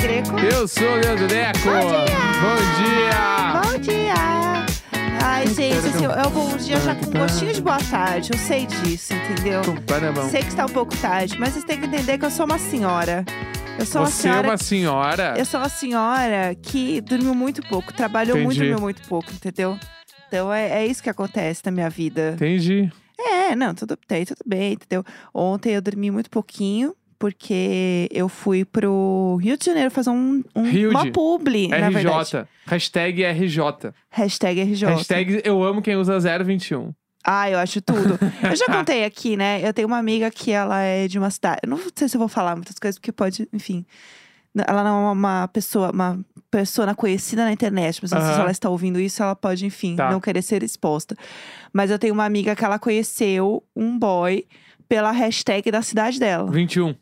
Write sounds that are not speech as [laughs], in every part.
Greco. Eu sou o Leandro Neco. Bom dia! Bom dia! Bom dia! Ai, gente, assim, é um bom dia já com gostinho de boa tarde. Eu sei disso, entendeu? Na mão. Sei que está um pouco tarde, mas vocês têm que entender que eu sou uma senhora. Eu sou uma Você é senhora. uma senhora? Eu sou uma senhora que dormiu muito pouco, trabalhou muito, Entendi. dormiu muito pouco, entendeu? Então é, é isso que acontece na minha vida. Entendi. É, não, tudo bem, tudo bem, entendeu? Ontem eu dormi muito pouquinho, porque eu fui pro Rio de Janeiro fazer um, um- Rio uma publi, na verdade. RJ. Hashtag RJ. Hashtag RJ. Hashtag eu amo quem usa 021. Ah, eu acho tudo. eu já [laughs] contei aqui, né? Eu tenho uma amiga que ela é de uma cidade. Eu não sei se eu vou falar muitas coisas, porque pode, enfim. Ela não é uma pessoa, uma pessoa conhecida na internet, mas não sei se ela está ouvindo isso, ela pode, enfim, Tá. não querer ser exposta. Mas eu tenho uma amiga que ela conheceu um boy pela hashtag da cidade dela. 21.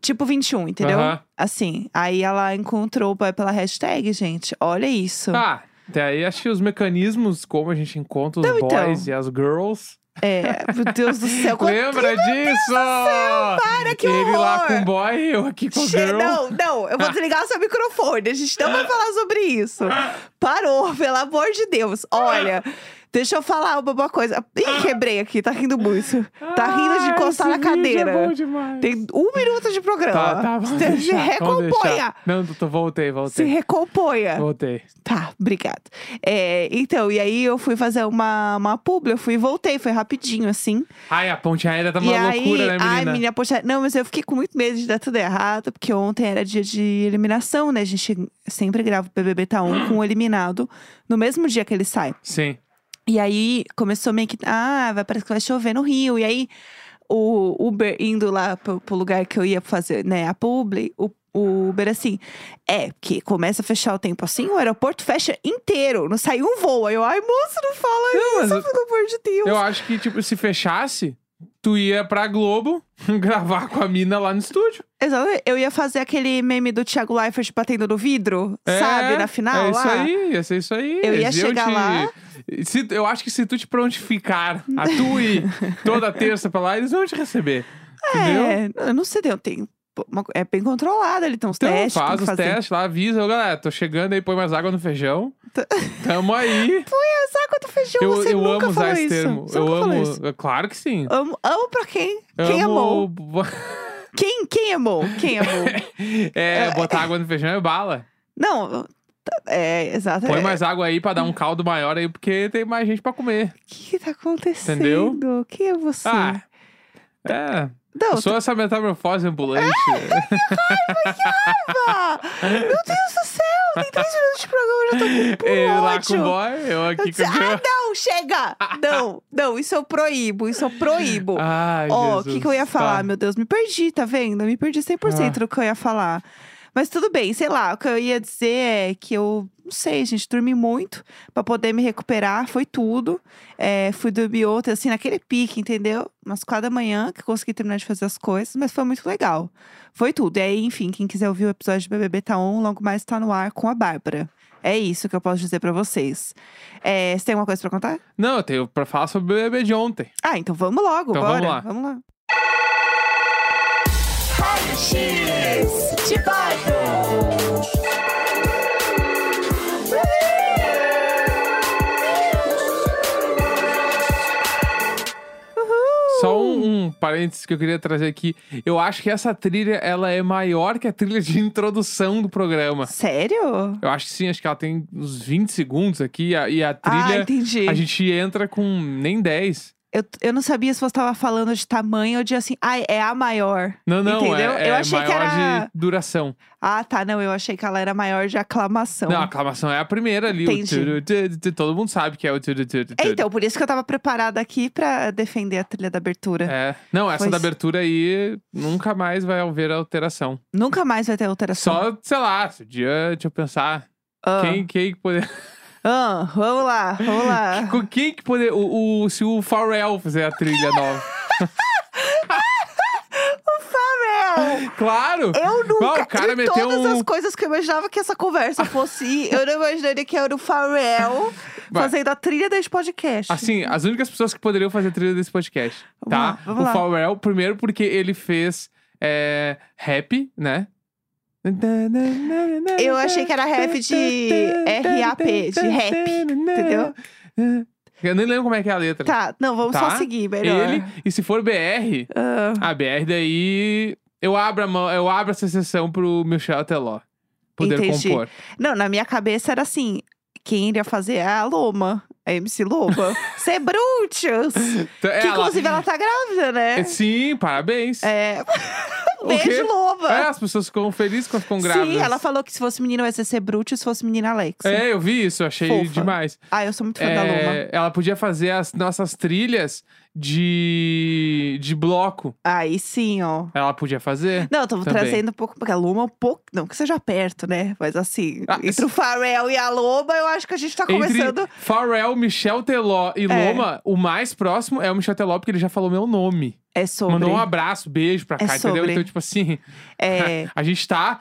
Tipo 21, entendeu? Aham. Assim. Aí ela encontrou o boy pela hashtag, gente. Olha isso. Ah, até aí acho que os mecanismos, como a gente encontra os Não, então. boys e as girls. É, meu Deus do céu. [laughs] quanto- Lembra disso? Para, que Ele lá horror! com o boy, eu aqui com a Che- girl. Não, não, eu vou desligar o seu microfone. A gente não vai falar sobre isso. Parou, pelo amor de Deus. Olha, deixa eu falar uma coisa. Ih, quebrei aqui, tá rindo muito. Tá rindo de encostar na vídeo cadeira. É bom demais. Tem um minuto de programa. Tá, tá, vamos se, se deixar, recomponha. Não, tô, voltei, Se voltei. recomponha. Voltei. Tá, obrigada. É, então, e aí eu fui fazer uma, uma publi, eu fui e voltei, foi rapidinho, assim. Ai, a ponte aérea tá e uma aí, loucura, né, menina? ai, menina, poxa, não, mas eu fiquei com muito medo de dar tudo errado, porque ontem era dia de eliminação, né? A gente sempre grava o BBB Tá 1 com o eliminado no mesmo dia que ele sai. Sim. E aí começou meio que, ah, vai, parece que vai chover no Rio. E aí o Uber indo lá pro, pro lugar que eu ia fazer, né, a publi, o, o Uber assim, é, porque começa a fechar o tempo assim, o aeroporto fecha inteiro, não sai um voo. Aí eu, ai, moço, não fala Não, isso, pelo amor de Deus. Eu acho que, tipo, se fechasse, tu ia pra Globo [laughs] gravar com a mina lá no estúdio. Exatamente. Eu ia fazer aquele meme do Thiago Leifert batendo no vidro, sabe, É, na final É isso lá. aí, ia ser isso aí. Eu ia chegar te- lá. Se- eu acho que se tu te prontificar a tu ir [laughs] toda terça pra lá, eles vão te receber. Entendeu? É, eu não sei, eu tenho. uma- é bem controlado, ele tem uns Então testes. faz os fazer. testes lá, avisa, galera, tô chegando aí, põe mais água no feijão. Tamo aí. [laughs] Saco do feijão, Eu, você eu nunca amo usar esse isso. termo. Você eu amo. isso. Claro que sim. Amo, amo pra quem? Quem amo... amou? [laughs] Quem, quem amou? Quem amou? É, botar água no feijão é bala. Não, é, exato. Põe é. mais água aí pra dar um caldo maior aí, porque tem mais gente pra comer. O que, que tá acontecendo? Entendeu? Quem é você? Ah, é. não, Eu sou essa metamorfose ambulante. tá... [laughs] Meu Deus do céu! Tem três minutos de programa, eu já tô com Ele lá com o boy, eu aqui com o Ah, não, chega! Não, não, isso eu proíbo, isso eu proíbo. Ai, Ó, o que, que eu ia falar? Tá. Meu Deus, me perdi, tá vendo? Me perdi 100% Ah. do que eu ia falar. Mas tudo bem, sei lá, o que eu ia dizer é que eu, não sei, gente, dormi muito pra poder me recuperar, foi tudo. É, fui dormir outra, assim, naquele pique, entendeu? Umas quatro da manhã que consegui terminar de fazer as coisas, mas foi muito legal. Foi tudo. E aí, enfim, quem quiser ouvir o episódio de BBB Tá On, logo mais tá no ar com a Bárbara. É isso que eu posso dizer pra vocês. É, você tem alguma coisa pra contar? Não, eu tenho pra falar sobre o bebê de ontem. Ah, então vamos logo, Então bora. vamos lá. Vamos lá. Só um, um parênteses que eu queria trazer aqui. Eu acho que essa trilha, ela é maior que a trilha de introdução do programa. Sério? Eu acho que sim, acho que ela tem uns 20 segundos aqui. E a, e a Ah, trilha, entendi. a gente entra com nem 10. Eu, eu não sabia se você tava falando de tamanho ou de assim, ah, é a maior. Não, não, Entendeu? é, Eu é achei que maior era- de duração. Ah, tá, não, eu achei que ela era maior de aclamação. Não, a aclamação é a primeira ali. O Entendi. turu, turu, todo mundo sabe que é o turu, turu, É, então, por isso que eu tava preparada aqui pra defender a trilha da abertura. É. Não, essa Pois- da abertura aí nunca mais vai haver alteração. Nunca mais vai ter alteração. Só, sei lá, se o dia, deixa eu pensar. Ah, Quem, quem que poder. [laughs] ah, vamos lá, vamos lá. Com quem que poder. O, o- se o Pharrell fizer a trilha nova. [laughs] Claro! Eu nunca, Não, o cara meteu todas um- as coisas que eu imaginava que essa conversa fosse, eu não imaginaria que era o Pharrell fazendo a trilha deste podcast. Assim, as únicas pessoas que poderiam fazer trilha desse podcast, Vamos tá? lá, o lá. Pharrell, primeiro porque ele fez é, rap, né? Eu achei que era rap de RAP, de rap, entendeu? Eu nem lembro como é que é a letra. Tá, não, vamos Tá? só seguir melhor. Ele, e se for BR, Ah, a BR daí eu abro, a mão, eu abro essa sessão pro Michel Teló poder Entendi. compor. não, na minha cabeça era assim: quem iria fazer é a Loma, a MC Loba. [laughs] Ser! Então, Que ela- inclusive ela tá grávida, né? Sim, parabéns. É. Beijo, Loba! É, as pessoas ficam felizes quando ficam grávidas. Sim, ela falou que se fosse menina vai ser Brutus, se fosse menina Alexa. É, eu vi isso, achei Fofa. demais. Ah, eu sou muito fã da Loma. É, ela podia fazer as nossas trilhas de, de bloco. Aí sim, ó. Ela podia fazer. Não, tô Também. trazendo um pouco, porque a Loma é um pouco. Não que seja perto, né? Mas assim, Ah, entre o Pharrell e a Loma, eu acho que a gente tá Entre começando. Pharrell, Michel Teló e É. Loma, o mais próximo é o Michel Teló, porque ele já falou meu nome. É sobre. Mandou um abraço, beijo pra É cá, entendeu? sobre. Então, tipo assim, É. [laughs] a gente tá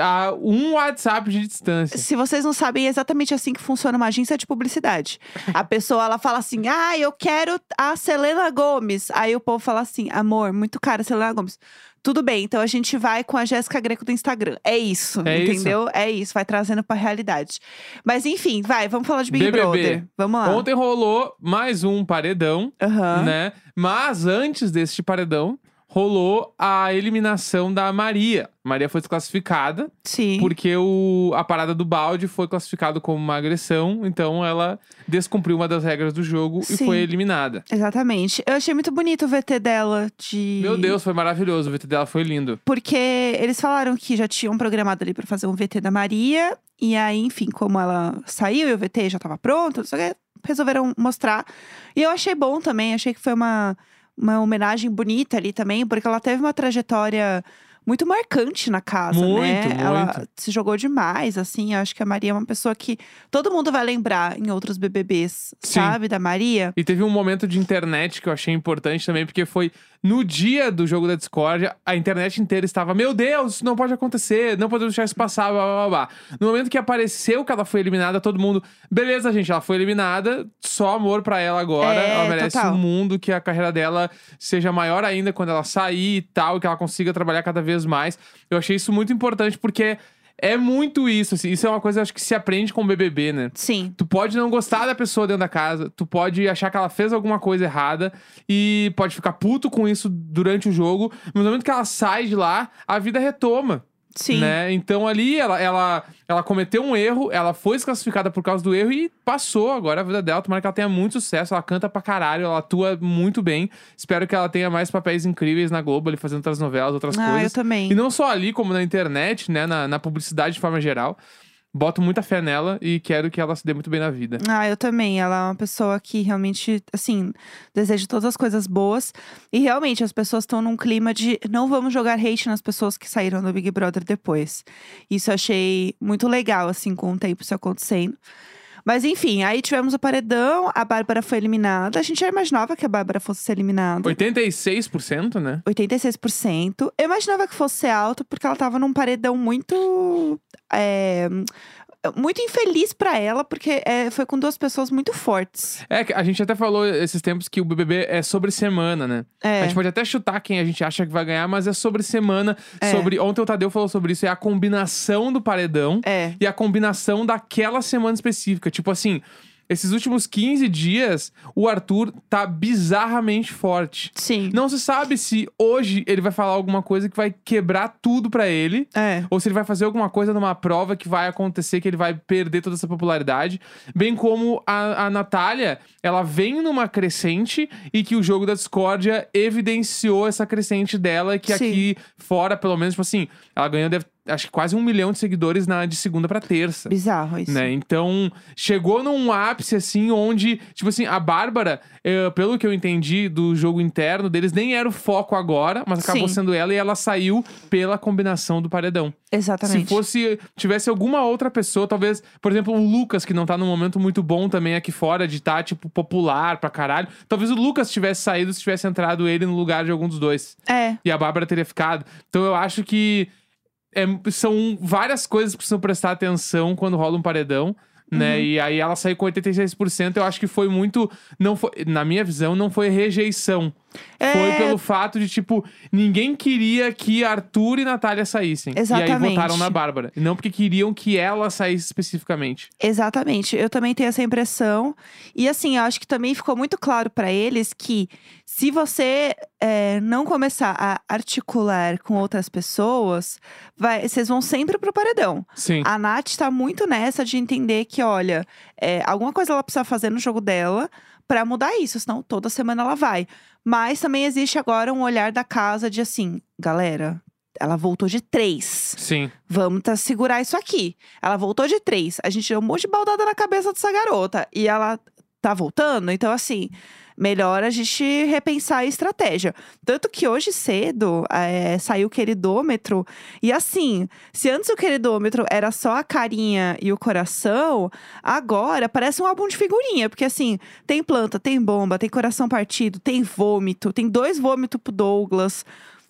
a um WhatsApp de distância. Se vocês não sabem, é exatamente assim que funciona uma agência de publicidade. A pessoa, ela fala assim, ah, eu quero a Selena Gomes. Aí o povo fala assim, amor, muito cara a Selena Gomes. Tudo bem, então a gente vai com a Jéssica Greco do Instagram. É isso, É isso. entendeu? É isso, vai trazendo pra realidade. Mas enfim, vai, vamos falar de Big BBB. Brother. Vamos lá. Ontem rolou mais um paredão, Aham. né? Mas antes deste paredão, rolou a eliminação da Maria. Maria foi desclassificada Sim. porque o, a parada do balde foi classificado como uma agressão, então ela descumpriu uma das regras do jogo e Sim. foi eliminada. Exatamente. Eu achei muito bonito o VT dela de. Meu Deus, foi maravilhoso. O VT dela foi lindo. Porque eles falaram que já tinham programado ali pra fazer um VT da Maria. E aí, enfim, como ela saiu e o VT já tava pronto, não sei o quê, resolveram mostrar. E eu achei bom também, achei que foi uma, uma homenagem bonita ali também, porque ela teve uma trajetória muito marcante na casa, né? Muito, Ela muito. se jogou demais, assim. Eu acho que a Maria é uma pessoa que todo mundo vai lembrar em outros BBBs, Sim. sabe? Da Maria. E teve um momento de internet que eu achei importante também, porque foi no dia do jogo da discórdia, a internet inteira estava, meu Deus, isso não pode acontecer, não podemos deixar isso passar, blá blá blá. No momento que apareceu que ela foi eliminada, todo mundo, beleza, gente, ela foi eliminada, só amor pra ela agora, É, ela merece total. um mundo que a carreira dela seja maior ainda quando ela sair e tal, que ela consiga trabalhar cada vez mais. Eu achei isso muito importante porque é muito isso, assim, isso é uma coisa acho que se aprende com o BBB, né? Sim. Tu pode não gostar da pessoa dentro da casa, tu pode achar que ela fez alguma coisa errada e pode ficar puto com isso durante o jogo, mas no momento que ela sai de lá, a vida retoma, Sim. né? Então ali ela, ela, ela cometeu um erro, ela foi desclassificada por causa do erro e passou agora a vida dela. Tomara que ela tenha muito sucesso, ela canta pra caralho, ela atua muito bem. Espero que ela tenha mais papéis incríveis na Globo, ali fazendo outras novelas, outras Ah, eu coisas. também. E não só ali, como na internet, né? Na, na publicidade de forma geral. Boto muita fé nela e quero que ela se dê muito bem na vida. Ah, eu também. Ela é uma pessoa que realmente, assim, deseja todas as coisas boas. E realmente, as pessoas estão num clima de não vamos jogar hate nas pessoas que saíram do Big Brother depois. Isso eu achei muito legal, assim, com o tempo isso acontecendo. Mas enfim, aí tivemos o paredão, a Bárbara foi eliminada. A gente já imaginava que a Bárbara fosse ser eliminada. 86%, né? 86%. Eu imaginava que fosse ser alto, porque ela tava num paredão muito. é, muito infeliz pra ela, porque é, foi com duas pessoas muito fortes. É, a gente até falou esses tempos que o BBB é sobre semana, né? É. A gente pode até chutar quem a gente acha que vai ganhar, mas é sobre semana. É. Sobre. Ontem o Tadeu falou sobre isso, é a combinação do paredão É. e a combinação daquela semana específica. Tipo assim, esses últimos 15 dias, o Arthur tá bizarramente forte. Sim. Não se sabe se hoje ele vai falar alguma coisa que vai quebrar tudo pra ele. É. Ou se ele vai fazer alguma coisa numa prova que vai acontecer, que ele vai perder toda essa popularidade. Bem como a, a Natália, ela vem numa crescente e que o jogo da discórdia evidenciou essa crescente dela, que Sim. aqui fora, pelo menos, tipo assim, ela ganhou, deve- acho que quase um milhão de seguidores na, de segunda pra terça. Bizarro isso. Né? Então, chegou num ápice, assim, onde, tipo assim, a Bárbara, eh, pelo que eu entendi do jogo interno deles, nem era o foco agora, mas acabou Sim. sendo ela e ela saiu pela combinação do paredão. Exatamente. Se fosse, tivesse alguma outra pessoa, talvez, por exemplo, o Lucas, que não tá num momento muito bom também aqui fora, de tá, tipo, popular pra caralho. Talvez o Lucas tivesse saído se tivesse entrado ele no lugar de algum dos dois. É. E a Bárbara teria ficado. Então eu acho que é- são várias coisas que precisam prestar atenção quando rola um paredão. Né? Uhum. E aí ela saiu com 86%. Eu acho que foi muito. Não foi, na minha visão, não foi rejeição. Foi É. pelo fato de, tipo, ninguém queria que Arthur e Natália saíssem. E aí Exatamente. votaram na Bárbara. E Não porque queriam que ela saísse especificamente. Exatamente, eu também tenho essa impressão. E assim, eu acho que também ficou muito claro pra eles que se você é, não começar a articular com outras pessoas, vai- vocês vão sempre pro paredão. Sim. A Nath tá muito nessa de entender que, olha, é, alguma coisa ela precisa fazer no jogo dela pra mudar isso, senão toda semana ela vai. Mas também existe agora um olhar da casa de assim, galera, ela voltou de três. Sim. Vamos tá, segurar isso aqui. Ela voltou de três. A gente deu um monte de baldada na cabeça dessa garota. E ela tá voltando. Então, assim, melhor a gente repensar a estratégia. Tanto que hoje cedo é, saiu o queridômetro. E assim, se antes o queridômetro era só a carinha e o coração, agora parece um álbum de figurinha. Porque assim, tem planta, tem bomba, tem coração partido, tem vômito, tem dois vômitos pro Douglas.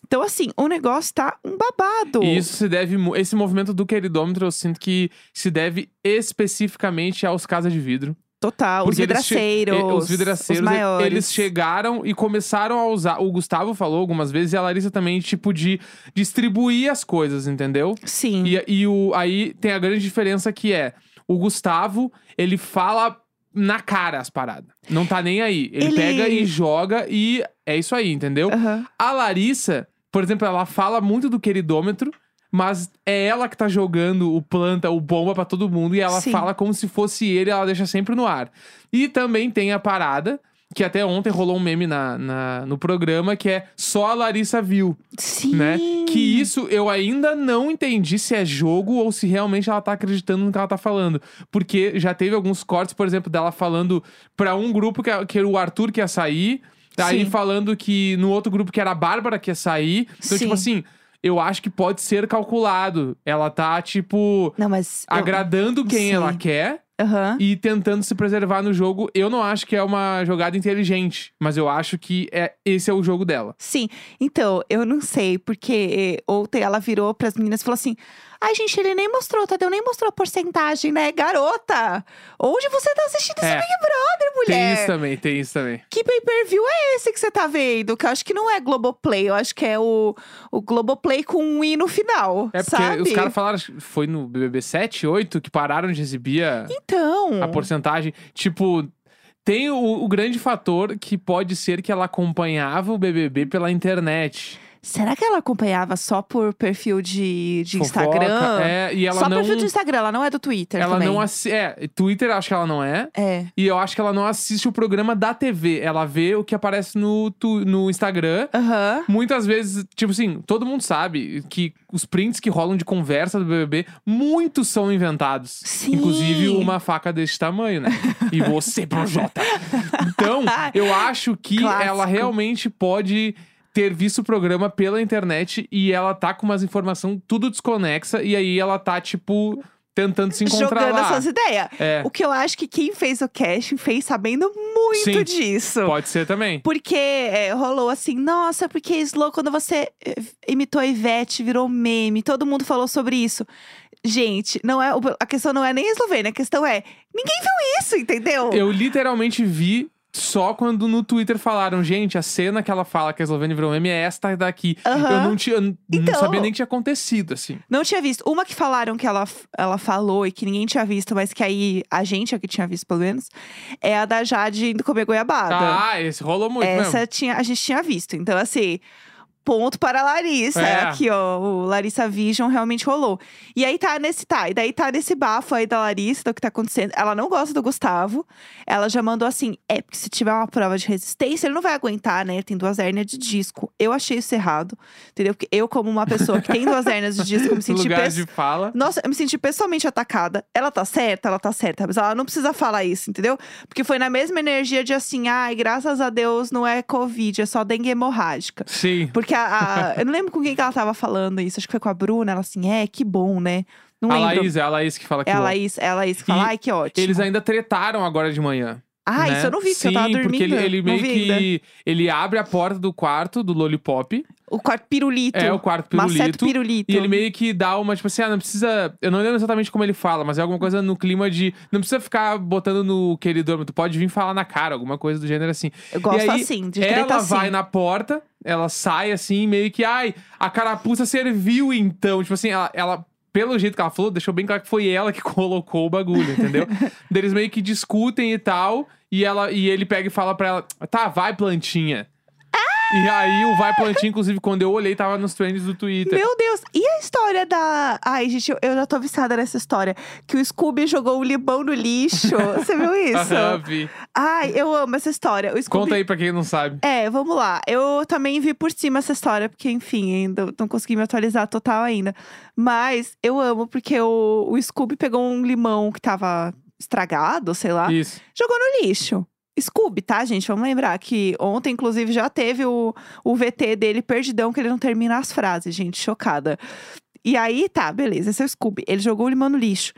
Então, assim, o negócio tá um babado. E isso se deve. Esse movimento do queridômetro, eu sinto que se deve especificamente aos casas de vidro. Total, os Porque eles che- vidraceiros. Os vidraceiros, os maiores. eles chegaram e começaram a usar. O Gustavo falou algumas vezes e a Larissa também, tipo, de distribuir as coisas, entendeu? Sim. E, e o, aí tem a grande diferença que é: o Gustavo, ele fala na cara as paradas. Não tá nem aí. Ele, Ele- pega e joga e é isso aí, entendeu? Aham. A Larissa, por exemplo, ela fala muito do queridômetro, mas é ela que tá jogando o planta, o bomba pra todo mundo, e ela Sim. fala como se fosse ele, ela deixa sempre no ar. E também tem a parada, que até ontem rolou um meme na, na- no programa, que é só a Larissa viu, Sim. né? Que isso eu ainda não entendi se é jogo ou se realmente ela tá acreditando no que ela tá falando. Porque já teve alguns cortes, por exemplo, dela falando pra um grupo que, que era o Arthur que ia sair. Aí Sim. falando que no outro grupo que era a Bárbara que ia sair. Então, Sim. tipo assim, eu acho que pode ser calculado. Ela tá, tipo, Não, mas. eu- agradando quem Sim. ela quer Aham. e tentando se preservar no jogo. Eu não acho que é uma jogada inteligente, mas eu acho que é, esse é o jogo dela. Sim. Então, eu não sei, porque eh, ontem ela virou pras meninas e falou assim: Ai, gente, ele nem mostrou, Tadeu nem mostrou a porcentagem, né? Garota! Onde você tá assistindo esse É. Big Brother, Tem mulher? isso também, tem isso também. Que pay-per-view é esse que você tá vendo? Que eu acho que não é Globoplay, eu acho que é o, o Globoplay com um i no final. É porque sabe? os caras falaram, foi no BBB 7, 8, que pararam de exibir a, Então. A porcentagem. Tipo, tem o, o grande fator que pode ser que ela acompanhava o BBB pela internet. Será que ela acompanhava só por perfil de, de Fofoca, Instagram? É, e ela só não. perfil de Instagram, ela não é do Twitter Ela também. não assi- É, Twitter acho que ela não é. É. E eu acho que ela não assiste o programa da TV. Ela vê o que aparece no, tu- no Instagram. Aham. Muitas vezes, tipo assim, todo mundo sabe que os prints que rolam de conversa do BBB, muitos são inventados. Sim. Inclusive uma faca desse tamanho, né? E você, Projota. [laughs] Então, eu acho que Clássico. ela realmente pode ter visto o programa pela internet e ela tá com umas informações tudo desconexa e aí ela tá, tipo, tentando se encontrar Jogando lá. essas ideias. É, O que eu acho que quem fez o casting fez sabendo muito Sim. disso. pode ser também. Porque é, rolou assim, nossa, porque Slow, quando você eh, imitou a Ivete, virou meme, todo mundo falou sobre isso. Gente, não é, a questão não é nem a Eslovênia, a questão é, ninguém viu isso, entendeu? Eu literalmente vi só quando no Twitter falaram, gente, a cena que ela fala que a Eslovênia virou meme é esta daqui. Aham. Eu não tinha, eu não Então. sabia nem que tinha acontecido, assim. Não tinha visto. Uma que falaram que ela, ela falou e que ninguém tinha visto, mas que aí a gente aqui tinha visto, pelo menos, é a da Jade indo comer goiabada. Ah, esse rolou muito Essa mesmo. tinha, a gente tinha visto. Então, assim, ponto para a Larissa. É. Aqui, ó, o Larissa Vision realmente rolou. E aí tá nesse, tá, e daí tá nesse bafo aí da Larissa, do que tá acontecendo. Ela não gosta do Gustavo. Ela já mandou assim: é, porque se tiver uma prova de resistência, ele não vai aguentar, né? Ele tem duas hérnias de disco. Eu achei isso errado, entendeu? Porque eu, como uma pessoa que tem duas hérnias de disco, eu me [laughs] senti Lugar de fala. nossa, eu me senti pessoalmente atacada. Ela tá certa, ela tá certa, mas ela não precisa falar isso, entendeu? Porque foi na mesma energia de assim, ai, graças a Deus não é Covid, é só dengue hemorrágica. Sim. Porque a, a- eu não lembro com quem que ela tava falando isso, acho que foi com a Bruna, ela assim, é, que bom, né? Não A lembro. Laís, é a Laís que fala que é a. Laís, é a Laís que fala, ai, que ótimo. Eles ainda tretaram agora de manhã. Ah, né? isso eu não vi, porque Sim, eu tava dormindo. porque ele, ele meio que. ainda. Ele abre a porta do quarto do Lollipop. O quarto pirulito. É, o quarto Maceto pirulito. pirulito. E ele meio que dá uma, tipo assim, ah, não precisa. Eu não lembro exatamente como ele fala, mas é alguma coisa no clima de. Não precisa ficar botando no querido, tu pode vir falar na cara, alguma coisa do gênero assim. Eu gosto aí, assim, de Ela assim. vai na porta, ela sai assim, meio que, ai, a carapuça serviu então. Tipo assim, ela. ela pelo jeito que ela falou, deixou bem claro que foi ela que [laughs] colocou o bagulho, entendeu? Eles meio que discutem e tal, e, ela, e ele pega e fala pra ela: tá, vai, plantinha. E aí, o Vai Plantinha, inclusive, quando eu olhei, tava nos trends do Twitter. Meu Deus! E a história da. Ai, gente, eu, eu já tô viciada nessa história. Que o Scooby jogou o limão no lixo. Você viu [laughs] isso? Aham, vi. Ai, eu amo essa história. O Scooby... Conta aí pra quem não sabe. É, vamos lá. Eu também vi por cima essa história, porque, enfim, ainda não consegui me atualizar total ainda. Mas eu amo, porque o, o Scooby pegou um limão que tava estragado, sei lá, Isso. jogou no lixo. Scooby, tá, gente? Vamos lembrar que ontem, inclusive, já teve o, o VT dele perdidão, que ele não termina as frases, gente, chocada. E aí, tá, beleza, esse é o Scooby. Ele jogou o limão no lixo.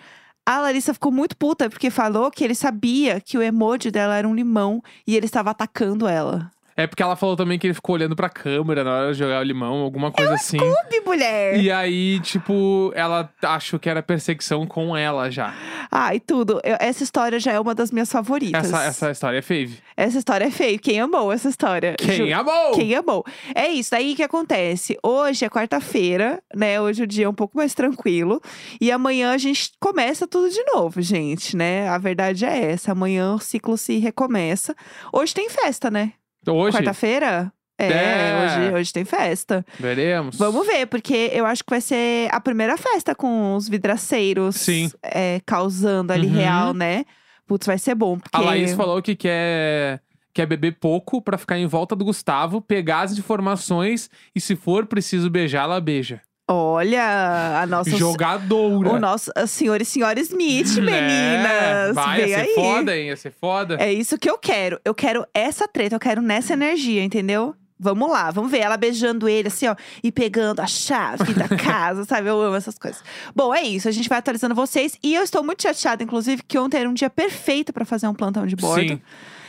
A Larissa ficou muito puta porque falou que ele sabia que o emoji dela era um limão e ele estava atacando ela. É porque ela falou também que ele ficou olhando pra câmera na hora de jogar o limão, alguma coisa assim. Scooby, mulher! E aí, tipo, ela achou que era perseguição com ela já. Ah, e tudo. Eu- essa história já é uma das minhas favoritas. Essa, essa história é fave. Essa história é feio. Quem amou essa história? Quem Ju- amou? Quem amou? É isso, aí que acontece. Hoje é quarta-feira, né? Hoje o dia é um pouco mais tranquilo. E amanhã a gente começa tudo de novo, gente, né? A verdade é essa. Amanhã o ciclo se recomeça. Hoje tem festa, né? Hoje, Quarta-feira? É, É. Hoje, hoje tem festa. veremos. Vamos ver, porque eu acho que vai ser a primeira festa com os vidraceiros Sim. é, causando ali Uhum. real, né? Putz, vai ser bom. Porque... A Laís falou que quer, quer beber pouco pra ficar em volta do Gustavo, pegar as informações e, se for preciso beijar, ela beija. Olha, a nossa. Jogadora. O nosso senhor e senhora Smith, Né? meninas. Vai, Vem ia ser aí. foda, hein? Ia ser foda. É isso que eu quero. Eu quero essa treta, eu quero nessa energia, entendeu? Vamos lá, vamos ver ela beijando ele assim, ó, e pegando a chave da [laughs] casa, sabe? Eu amo essas coisas. Bom, é isso, a gente vai atualizando vocês. E eu estou muito chateada, inclusive, que ontem era um dia perfeito pra fazer um plantão de bordo. Sim.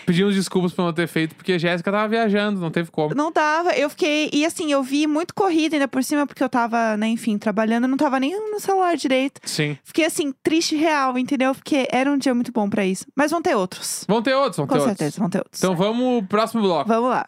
Pedimos desculpas por não ter feito, porque a Jéssica tava viajando, não teve como. Não dava, eu fiquei. E assim, eu vi muito corrida ainda por cima, porque eu tava, né, enfim, trabalhando, eu não tava nem no celular direito. Sim. Fiquei assim, triste real, entendeu? Porque era um dia muito bom pra isso. Mas vão ter outros. Vão ter outros, vão Com ter certeza, outros. vão ter outros. Então vamos pro próximo bloco. Vamos lá.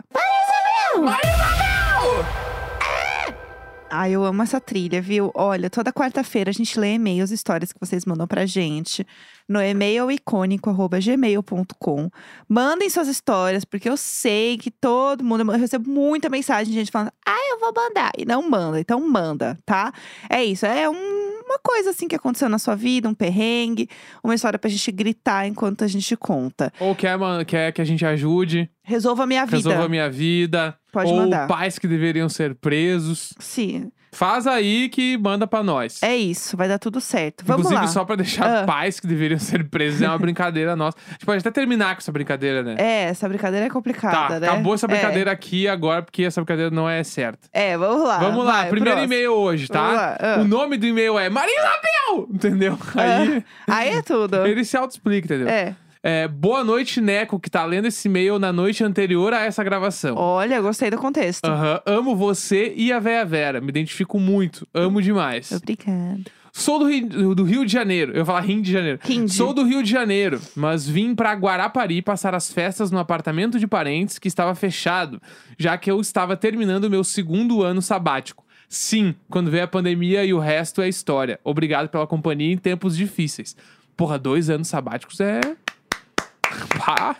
Ai, eu amo essa trilha, viu? Olha, toda quarta-feira a gente lê e-mails, histórias que vocês mandam pra gente no e-mail icônico.gmail.com. Mandem suas histórias, porque eu sei que todo mundo. Eu recebo muita mensagem de gente falando, ah, eu vou mandar. E não manda, então manda, tá? É isso, é um- uma coisa assim que aconteceu na sua vida, um perrengue, uma história pra gente gritar enquanto a gente conta. Ou quer, quer que a gente ajude, Resolva a minha vida. resolva a minha vida. Pode ou mandar. pais que deveriam ser presos. Sim, Faz aí que manda pra nós. é isso, vai dar tudo certo. Vamos Inclusive, lá. só pra deixar Ah. pais que deveriam ser presos, é uma brincadeira nossa. [laughs] A gente pode até terminar com essa brincadeira, né? É, essa brincadeira é complicada, tá, né? acabou essa É. brincadeira aqui agora, porque essa brincadeira não é certa. É, vamos lá. Vamos lá, vai, primeiro próximo. e-mail hoje, Vamos tá? lá, ah. O nome do e-mail é Marina Bel! Entendeu? Aí Aí é tudo. [laughs] ele se auto-explica, entendeu? É. É, boa noite, Neco, que tá lendo esse e-mail na noite anterior a essa gravação. Olha, gostei do contexto. Aham, amo você e a Véia Vera. Me identifico muito. Amo demais. Obrigada. Sou do Rio, do Rio de Janeiro. Eu ia falar Rio de Janeiro. Hindi. Sou do Rio de Janeiro, mas vim pra Guarapari passar as festas no apartamento de parentes que estava fechado, já que eu estava terminando o meu segundo ano sabático. Sim, quando veio a pandemia e o resto é história. Obrigado pela companhia em tempos difíceis. Porra, dois anos sabáticos é. Pá,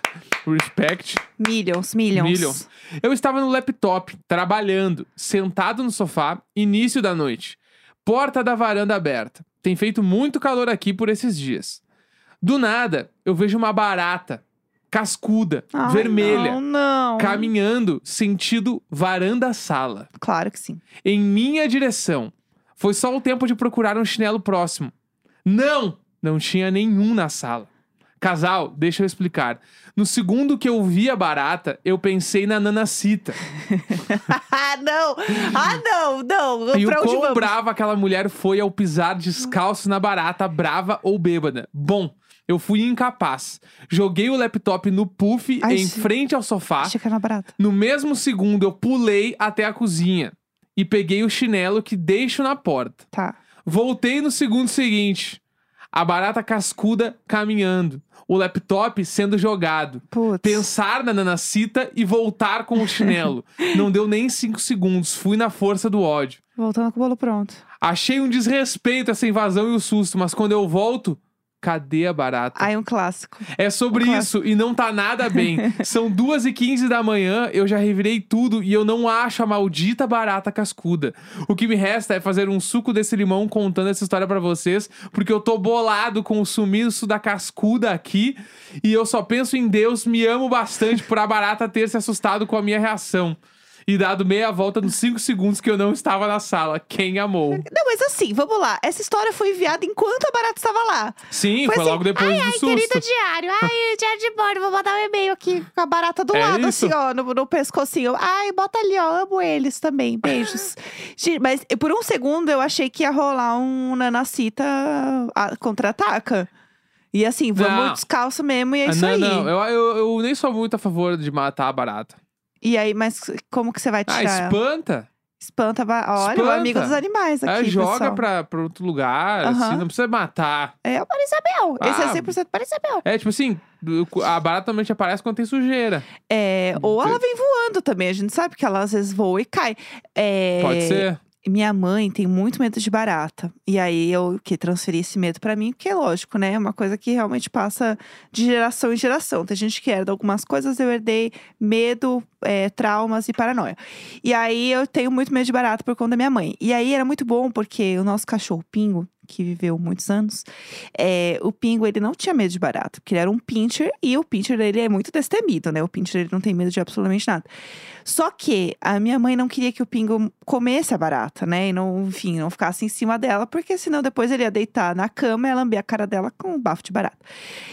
respect. Millions, millions. Millions. Eu estava no laptop, trabalhando, sentado no sofá, início da noite. Porta da varanda aberta. Tem feito muito calor aqui por esses dias. Do nada, eu vejo uma barata, cascuda, Ai, vermelha, Não, não. caminhando sentido varanda-sala, Claro que sim. em minha direção. Foi só o tempo de procurar um chinelo próximo. Não! Não tinha nenhum na sala. Casal, deixa eu explicar. No segundo que eu vi a barata, eu pensei na Nanacita. ah, não! Ah, não, não! [laughs] E o pra onde quão vamos? brava aquela mulher foi ao pisar descalço na barata, brava ou bêbada. Bom, Eu fui incapaz. Joguei o laptop no puff Ai, em sim. frente ao sofá. Achei que era barata. No mesmo segundo, eu pulei até a cozinha e peguei o chinelo que deixo na porta. Tá. Voltei no segundo seguinte. A barata cascuda caminhando. O laptop sendo jogado. Putz. Pensar na nanacita e voltar com o chinelo. [laughs] Não deu nem cinco segundos. Fui na força do ódio. Voltando com o bolo pronto. Achei um desrespeito essa invasão e o susto, mas quando eu volto, cadê a barata? Aí um clássico. É sobre Claro. isso e não tá nada bem. [laughs] São duas e quinze da manhã, eu já revirei tudo e eu não acho a maldita barata cascuda. O que me resta é fazer um suco desse limão contando essa história pra vocês, porque eu tô bolado com o sumiço da cascuda aqui e eu só penso em Deus, me amo bastante por a barata ter se assustado com a minha reação. E dado meia volta nos cinco segundos que eu não estava na sala. Quem amou? Não, mas assim, vamos lá. Essa história foi enviada enquanto a barata estava lá. Sim, Foi foi, assim, logo depois ai, do ai, susto. querido diário. Ai, diário de bordo. Vou mandar um e-mail aqui com a barata do É lado, isso. assim, ó, no, no pescocinho. Ai, bota ali, ó. Amo eles também. Beijos. [laughs] Mas por um segundo eu achei que ia rolar um Nanacita ah, contra-ataca. E assim, vamos Não. descalço mesmo e é Ah, isso não, aí. não, eu, eu, eu nem sou muito a favor de matar a barata. E aí, mas como que você vai Ah, tirar? ela? espanta. Espanta. Olha, o Espanta. amigo dos animais aqui, Aí joga pessoal. pra, pra outro lugar, assim, não precisa matar. É o Marisabel. Esse Ah. é 100% Marisabel. É tipo assim, a barata normalmente aparece quando tem sujeira. É, ou ela vem voando também. A gente sabe que ela às vezes voa e cai. É, Pode ser. Minha mãe tem muito medo de barata. E aí eu que transferi esse medo pra mim, porque é lógico, né? É uma coisa que realmente passa de geração em geração. Tem gente que herda algumas coisas, eu herdei medo, é, traumas e paranoia. E aí eu tenho muito medo de barata por conta da minha mãe. E aí era muito bom, porque o nosso cachorro Pingo, que viveu muitos anos, é, o Pingo ele não tinha medo de barata, porque ele era um pincher e o pincher dele é muito destemido, né? O pincher ele não tem medo de absolutamente nada. Só que a minha mãe não queria que o Pingo comesse a barata, né? E não, enfim, não ficasse em cima dela, porque senão depois ele ia deitar na cama e ia lamber a cara dela com um bafo de barata.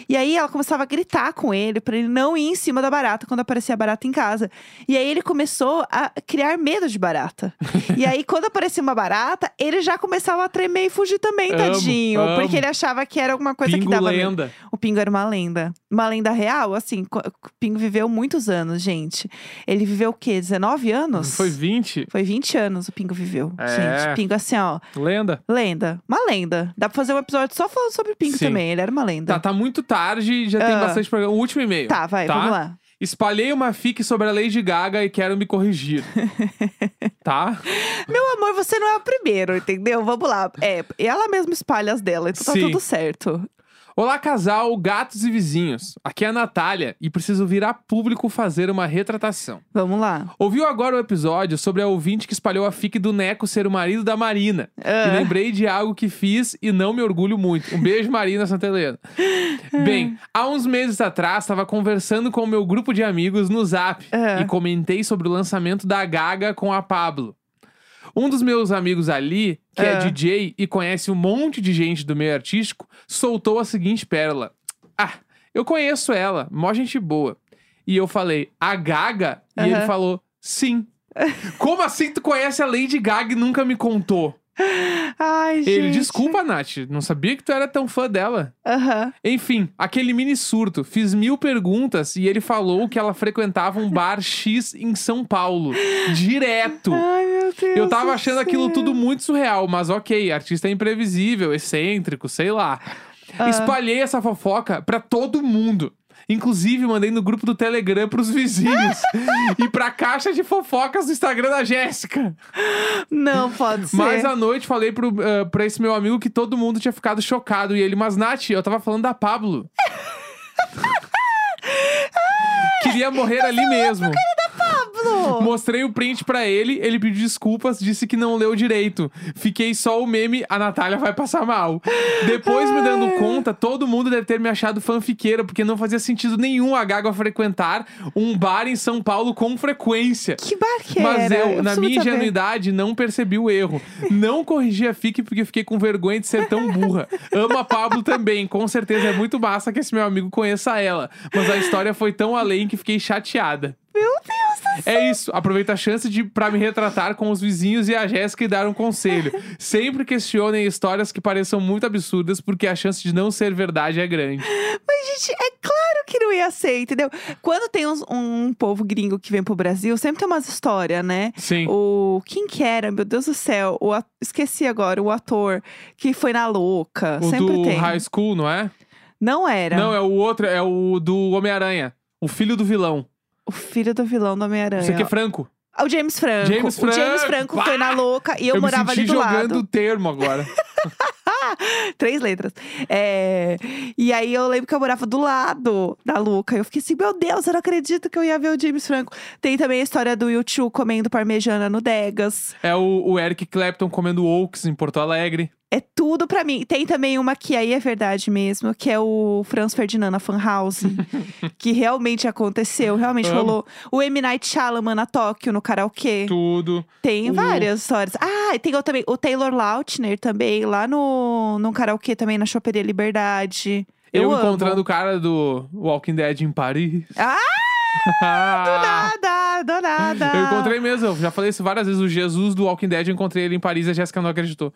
E aí ela começava a gritar com ele pra ele não ir em cima da barata quando aparecia a barata em casa. E aí ele começou a criar medo de barata. e aí quando aparecia uma barata, ele já começava a tremer e fugir também, Amo, tadinho. amo. Porque ele achava que era alguma coisa Pingo que dava lenda. O Pingo era uma lenda. Uma lenda real, assim. O Pingo viveu muitos anos, gente. Ele viveu o quê? 19 anos? Foi 20. Foi 20 anos o Pingo viveu. É. Gente, Pingo assim, ó. Lenda. Lenda. Uma lenda. Dá pra fazer um episódio só falando sobre o Pingo Sim. também. Ele era uma lenda. Tá, tá muito tarde, já tem Ah. bastante programa. O último e-mail. Tá, vai, tá? vamos lá. Espalhei uma fic sobre a Lady Gaga e quero me corrigir. [laughs] tá? Meu amor, você não é o primeiro, entendeu? Vamos lá. É, ela mesma espalha as dela, então tá Sim. tudo certo. Olá, casal, gatos e vizinhos. Aqui é a Natália e preciso vir a público fazer uma retratação. Vamos lá. Ouviu agora o episódio sobre a ouvinte que espalhou a fic do Neco ser o marido da Marina. Ah. E lembrei de algo que fiz e não me orgulho muito. Um beijo, Marina Santa Helena. [laughs] Bem, há uns meses atrás, estava conversando com o meu grupo de amigos no Zap Ah. e comentei sobre o lançamento da Gaga com a Pablo. Um dos meus amigos ali, que é Ah. DJ e conhece um monte de gente do meio artístico, soltou a seguinte pérola. Ah, eu conheço ela, mó gente boa. E eu falei, a Gaga? E ele Aham. falou, sim. [laughs] Como assim tu conhece a Lady Gaga e nunca me contou? Ai, gente. Ele, desculpa, Nath, não sabia que tu era tão fã dela. Aham. Enfim, aquele mini surto. Fiz mil perguntas e ele falou que ela frequentava um bar X em São Paulo. Direto. Ai, meu Deus. Eu tava do achando aquilo tudo muito surreal, mas ok, artista é imprevisível, excêntrico, sei lá. Ah. Espalhei essa fofoca pra todo mundo. Inclusive, mandei no grupo do Telegram pros vizinhos. [laughs] e pra caixa de fofocas do Instagram da Jéssica. Não pode ser. Mas à noite falei pro, eh, pra esse meu amigo que todo mundo tinha ficado chocado. E ele, mas Nath, eu tava falando da Pablo. [laughs] Queria morrer ali mesmo. Pablo! Mostrei o print pra ele, ele pediu desculpas, disse que não leu direito. Fiquei só o meme, a Natália vai passar mal. Depois, me dando conta, todo mundo deve ter me achado fanfiqueira, porque não fazia sentido nenhum a Gaga frequentar um bar em São Paulo com frequência. Que bar que Mas era? eu, na minha saber. ingenuidade, não percebi o erro. Não corrigi a FIC porque fiquei com vergonha de ser tão burra. Amo a Pablo também. Com certeza é muito massa que esse meu amigo conheça ela. Mas a história foi tão além que fiquei chateada. Meu Deus do É isso. Aproveita a chance de pra me retratar com os vizinhos e a Jéssica e dar um conselho. [laughs] Sempre questionem histórias que pareçam muito absurdas, porque a chance de não ser verdade é grande. Mas, gente, é claro que não ia ser, entendeu? Quando tem uns- um, povo gringo que vem pro Brasil, sempre tem umas histórias, né? Sim. O. Quem que era? Meu Deus do céu. O, esqueci agora, o ator que foi na louca. O sempre do tem. High School, não é? Não era. Não, é o outro, é o do Homem-Aranha. O filho do vilão. O filho do vilão do Homem-Aranha. Isso aqui é Franco. Ah, O James Franco. James O James Franco. Franco foi na louca e eu, me morava senti ali do jogando lado. termo agora. [laughs] Três letras. É, E aí eu lembro que eu morava do lado da Luca. Eu fiquei assim, meu Deus, eu não acredito que eu ia ver o James Franco. Tem também a história do YouTube comendo parmejana no Degas. é o, o Eric Clapton comendo Oaks em Porto Alegre. É tudo pra mim. Tem também uma que aí é verdade mesmo, que é o Franz Ferdinand na Fan House. [laughs] que realmente aconteceu, realmente Amo. rolou. O M. Night Shyamalan na Tóquio, no karaokê. Tudo. Tem O- várias histórias. Ah, e tem também o Taylor Lautner também, lá no, no karaokê também, na Choperia Liberdade. Eu, Eu, encontrando o cara do Walking Dead em Paris. Ah, [laughs] Ah! nada, do nada. Eu encontrei mesmo, eu já falei isso várias vezes. O Jesus do Walking Dead, eu encontrei ele em Paris e a Jéssica não acreditou.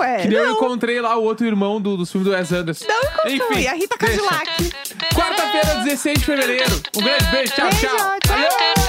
Ué, Que eu não, encontrei lá o outro irmão do, do filme do Wes Anderson. não encontrou. Enfim, E a Rita deixa. Cadillac. Quarta-feira, 16 de fevereiro. Um grande beijo, tchau, Beijo, tchau. tchau.